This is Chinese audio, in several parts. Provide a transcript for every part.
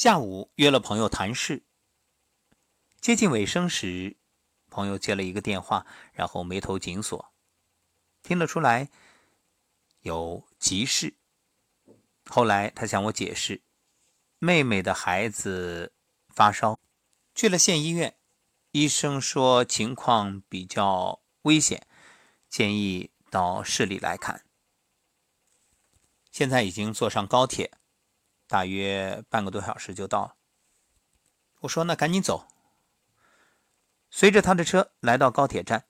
下午约了朋友谈事，接近尾声时，朋友接了一个电话，然后眉头紧锁，听得出来有急事。后来他向我解释，妹妹的孩子发烧，去了县医院，医生说情况比较危险，建议到市里来看。现在已经坐上高铁。大约半个多小时就到了。我说：“那赶紧走。”随着他的车来到高铁站，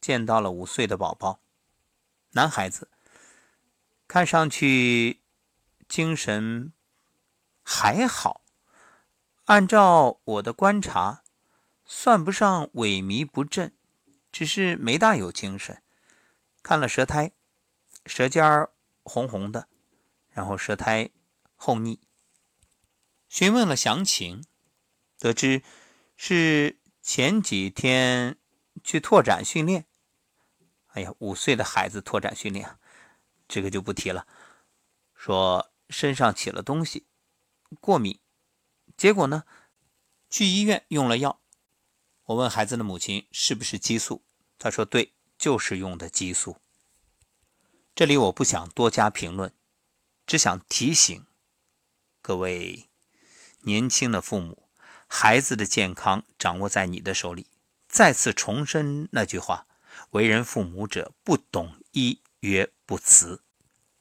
见到了五岁的宝宝，男孩子，看上去精神还好。按照我的观察，算不上萎靡不振，只是没大有精神。看了舌苔，舌尖儿红红的，然后舌苔。后逆，询问了详情，得知是前几天去拓展训练。哎呀，五岁的孩子拓展训练，这个就不提了。说身上起了东西，过敏，结果呢，去医院用了药。我问孩子的母亲是不是激素，她说对，就是用的激素。这里我不想多加评论，只想提醒。各位年轻的父母，孩子的健康掌握在你的手里。再次重申那句话：为人父母者，不懂医曰不慈。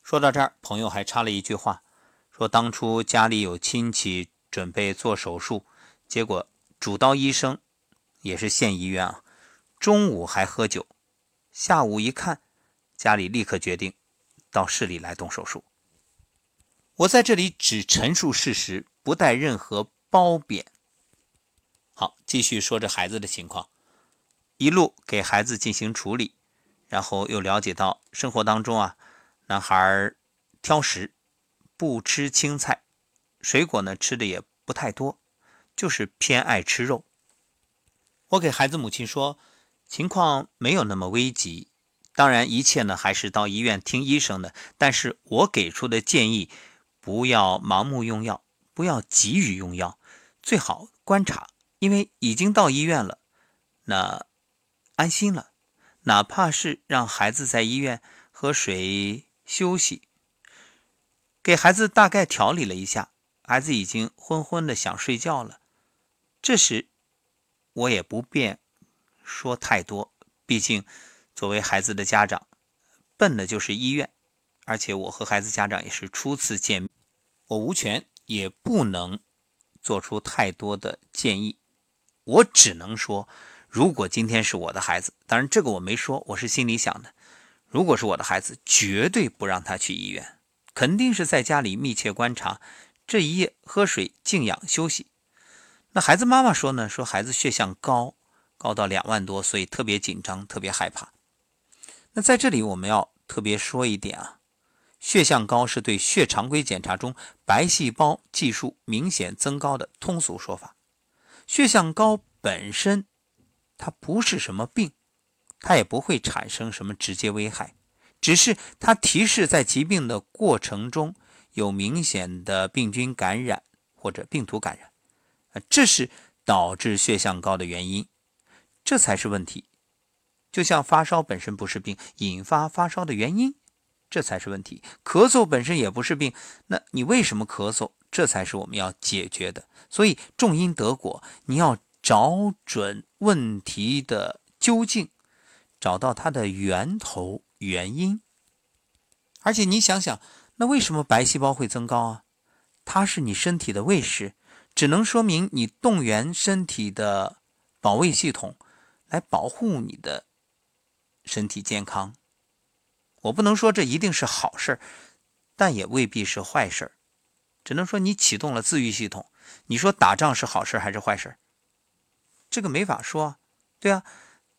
说到这儿，朋友还插了一句话，说当初家里有亲戚准备做手术，结果主刀医生也是县医院啊，中午还喝酒，下午一看，家里立刻决定到市里来动手术。我在这里只陈述事实，不带任何褒贬。好，继续说这孩子的情况，一路给孩子进行处理，然后又了解到生活当中啊，男孩挑食，不吃青菜，水果呢吃的也不太多，就是偏爱吃肉。我给孩子母亲说，情况没有那么危急，当然一切呢还是到医院听医生的，但是我给出的建议。不要盲目用药，不要急于用药，最好观察，因为已经到医院了，那安心了。哪怕是让孩子在医院喝水休息，给孩子大概调理了一下，孩子已经昏昏的想睡觉了。这时我也不便说太多，毕竟作为孩子的家长，奔的就是医院。而且我和孩子家长也是初次见面，我无权也不能做出太多的建议。我只能说，如果今天是我的孩子，当然这个我没说，我是心里想的。如果是我的孩子，绝对不让他去医院，肯定是在家里密切观察，这一夜喝水、静养、休息。那孩子妈妈说呢？说孩子血象高，高到两万多，所以特别紧张，特别害怕。那在这里我们要特别说一点啊。血象高是对血常规检查中白细胞计数明显增高的通俗说法。血象高本身它不是什么病，它也不会产生什么直接危害，只是它提示在疾病的过程中有明显的病菌感染或者病毒感染，啊，这是导致血象高的原因，这才是问题。就像发烧本身不是病，引发发烧的原因。这才是问题。咳嗽本身也不是病，那你为什么咳嗽？这才是我们要解决的。所以种因得果，你要找准问题的究竟，找到它的源头原因。而且你想想，那为什么白细胞会增高啊？它是你身体的卫士，只能说明你动员身体的保卫系统来保护你的身体健康。我不能说这一定是好事但也未必是坏事只能说你启动了自愈系统。你说打仗是好事还是坏事这个没法说，对啊，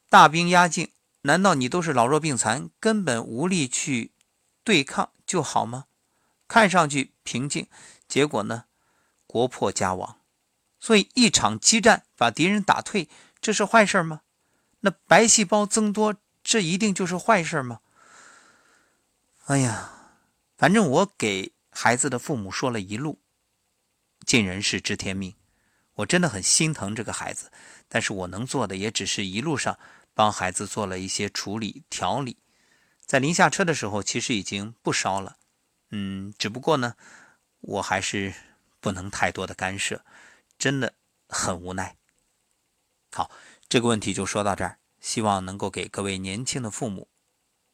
大兵压境，难道你都是老弱病残，根本无力去对抗就好吗？看上去平静，结果呢，国破家亡。所以一场激战把敌人打退，这是坏事吗？那白细胞增多，这一定就是坏事吗？哎呀，反正我给孩子的父母说了一路，尽人事，知天命。我真的很心疼这个孩子，但是我能做的也只是一路上帮孩子做了一些处理调理。在临下车的时候，其实已经不烧了，嗯，只不过呢，我还是不能太多的干涉，真的很无奈。好，这个问题就说到这儿，希望能够给各位年轻的父母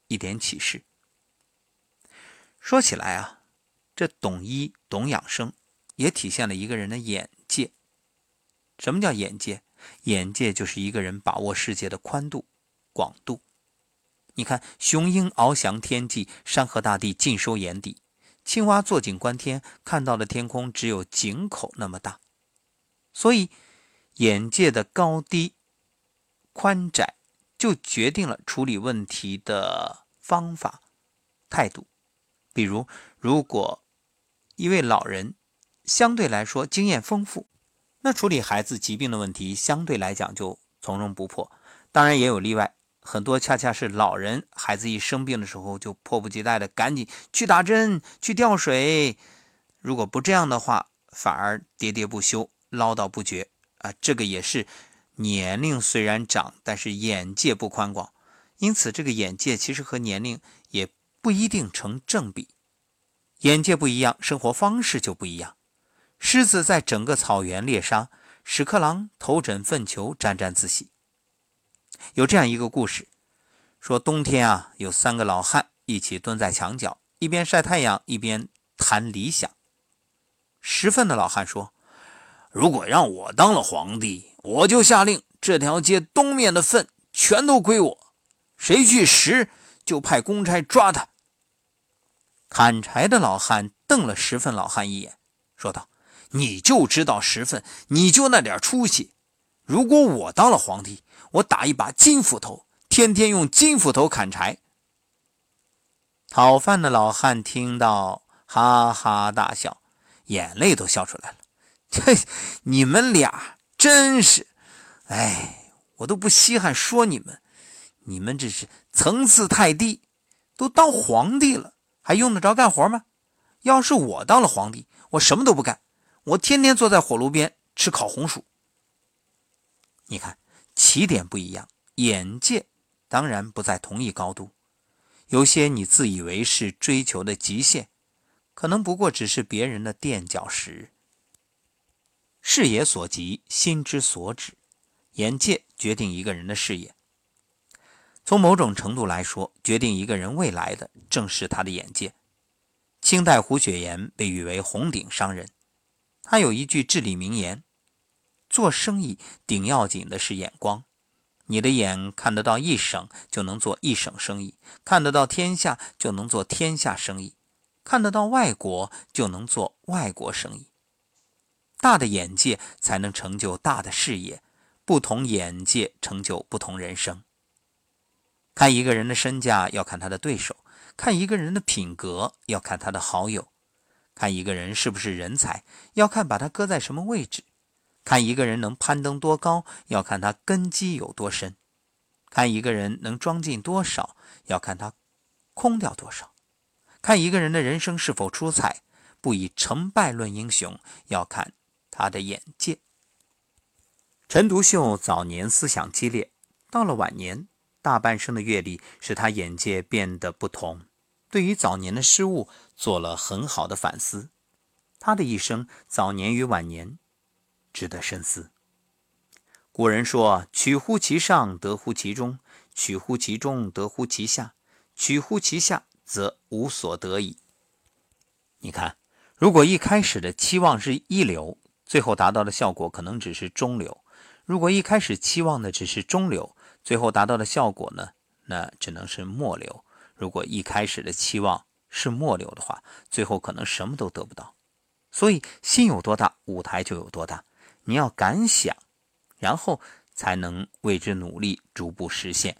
一点启示。说起来啊，这懂医懂养生，也体现了一个人的眼界。什么叫眼界？眼界就是一个人把握世界的宽度、广度。你看，雄鹰翱翔天际，山河大地尽收眼底；青蛙坐井观天，看到的天空只有井口那么大。所以，眼界的高低、宽窄，就决定了处理问题的方法、态度。比如，如果一位老人相对来说经验丰富，那处理孩子疾病的问题相对来讲就从容不迫。当然，也有例外。很多恰恰是老人，孩子一生病的时候就迫不及待的赶紧去打针、去吊水。如果不这样的话，反而喋喋不休、唠叨不绝啊。这个也是年龄虽然长，但是眼界不宽广。因此，这个眼界其实和年龄也不一定成正比。眼界不一样，生活方式就不一样。狮子在整个草原猎杀，屎壳郎头枕粪球沾沾自喜。有这样一个故事，说冬天啊，有三个老汉一起蹲在墙角，一边晒太阳，一边谈理想。拾粪的老汉说：“如果让我当了皇帝，我就下令这条街东面的粪全都归我，谁去拾就派公差抓他。”砍柴的老汉瞪了石粪老汉一眼，说道：“你就知道拾粪，你就那点出息。如果我当了皇帝，我打一把金斧头，天天用金斧头砍柴。讨饭的老汉听到，哈哈大笑，眼泪都笑出来了。这你们俩真是，哎，我都不稀罕说你们，你们这是层次太低，都当皇帝了，还用得着干活吗？要是我当了皇帝，我什么都不干，我天天坐在火炉边吃烤红薯。你看。起点不一样，眼界当然不在同一高度。有些你自以为是追求的极限，可能不过只是别人的垫脚石。视野所及，心之所指，眼界决定一个人的视野。从某种程度来说，决定一个人未来的正是他的眼界。清代胡雪岩被誉为红顶商人，他有一句至理名言。做生意顶要紧的是眼光，你的眼看得到一省，就能做一省生意；看得到天下，就能做天下生意；看得到外国，就能做外国生意。大的眼界才能成就大的事业，不同眼界成就不同人生。看一个人的身价，要看他的对手；看一个人的品格，要看他的好友；看一个人是不是人才，要看把他搁在什么位置。看一个人能攀登多高，要看他根基有多深；看一个人能装进多少，要看他空掉多少；看一个人的人生是否出彩，不以成败论英雄，要看他的眼界。陈独秀早年思想激烈，到了晚年，大半生的阅历使他眼界变得不同，对于早年的失误做了很好的反思。他的一生，早年与晚年。值得深思。古人说：“取乎其上，得乎其中；取乎其中，得乎其下；取乎其下，则无所得矣。”你看，如果一开始的期望是一流，最后达到的效果可能只是中流；如果一开始期望的只是中流，最后达到的效果呢，那只能是末流；如果一开始的期望是末流的话，最后可能什么都得不到。所以，心有多大，舞台就有多大。你要敢想，然后才能为之努力，逐步实现。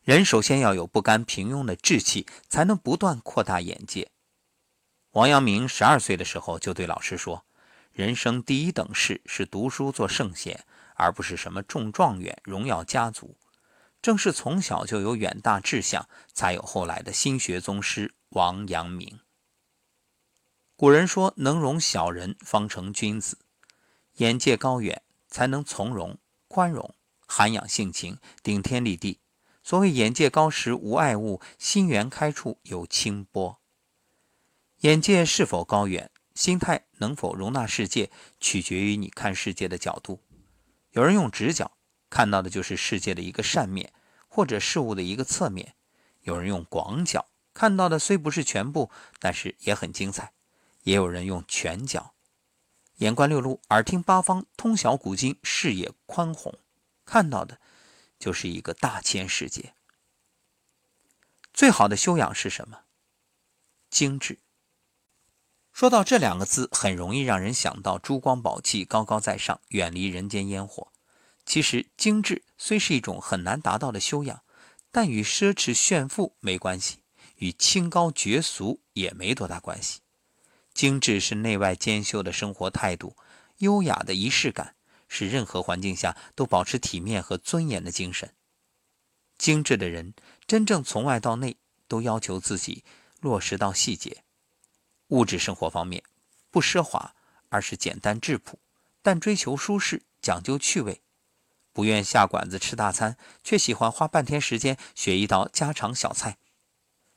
人首先要有不甘平庸的志气，才能不断扩大眼界。王阳明十二岁的时候就对老师说：“人生第一等事是读书做圣贤，而不是什么中状元、荣耀家族。正是从小就有远大志向，才有后来的心学宗师王阳明。”古人说：“能容小人，方成君子。”眼界高远，才能从容、宽容、涵养性情、顶天立地。所谓“眼界高时无爱物，心源开处有清波”。眼界是否高远，心态能否容纳世界，取决于你看世界的角度。有人用直角，看到的就是世界的一个扇面，或者事物的一个侧面；有人用广角，看到的虽不是全部，但是也很精彩；也有人用全角，眼观六路，耳听八方，通晓古今，视野宽宏，看到的就是一个大千世界。最好的修养是什么？精致。说到这两个字，很容易让人想到珠光宝气、高高在上、远离人间烟火。其实，精致虽是一种很难达到的修养，但与奢侈炫富没关系，与清高绝俗也没多大关系。精致是内外兼修的生活态度，优雅的仪式感，是任何环境下都保持体面和尊严的精神。精致的人，真正从外到内都要求自己落实到细节。物质生活方面，不奢华，而是简单质朴，但追求舒适，讲究趣味，不愿下馆子吃大餐，却喜欢花半天时间学一道家常小菜。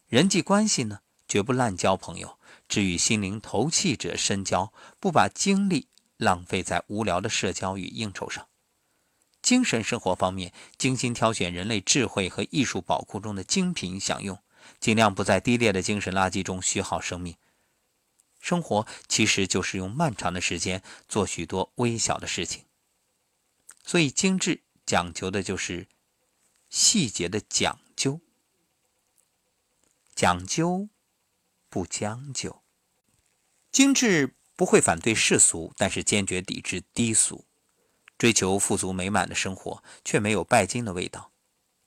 人际关系呢，绝不滥交朋友，只与心灵投契者深交，不把精力浪费在无聊的社交与应酬上。精神生活方面，精心挑选人类智慧和艺术宝库中的精品享用，尽量不在低劣的精神垃圾中虚耗生命。生活其实就是用漫长的时间做许多微小的事情，所以精致讲究的就是细节的讲究，讲究不将就。精致不会反对世俗，但是坚决抵制低俗，追求富足美满的生活，却没有拜金的味道。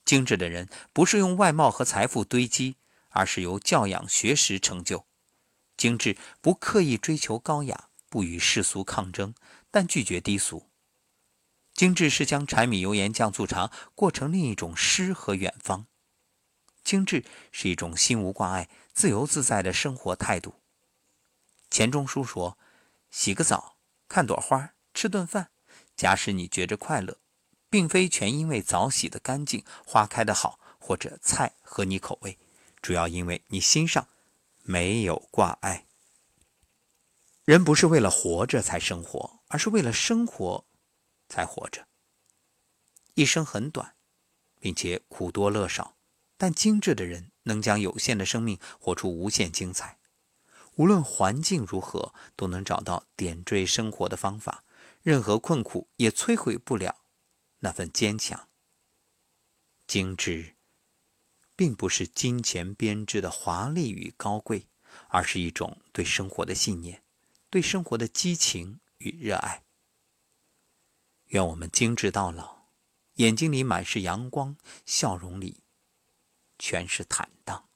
精致的人不是用外貌和财富堆积，而是由教养学识成就。精致不刻意追求高雅，不与世俗抗争，但拒绝低俗。精致是将柴米油盐酱醋茶过成另一种诗和远方。精致是一种心无挂碍、自由自在的生活态度。钱钟书说：“洗个澡，看朵花，吃顿饭，假使你觉着快乐，并非全因为澡洗得干净，花开得好，或者菜合你口味，主要因为你心上。”没有挂碍。人不是为了活着才生活，而是为了生活才活着。一生很短，并且苦多乐少，但精致的人能将有限的生命活出无限精彩。无论环境如何，都能找到点缀生活的方法。任何困苦也摧毁不了那份坚强。精致。并不是金钱编织的华丽与高贵，而是一种对生活的信念，对生活的激情与热爱。愿我们精致到老，眼睛里满是阳光，笑容里全是坦荡。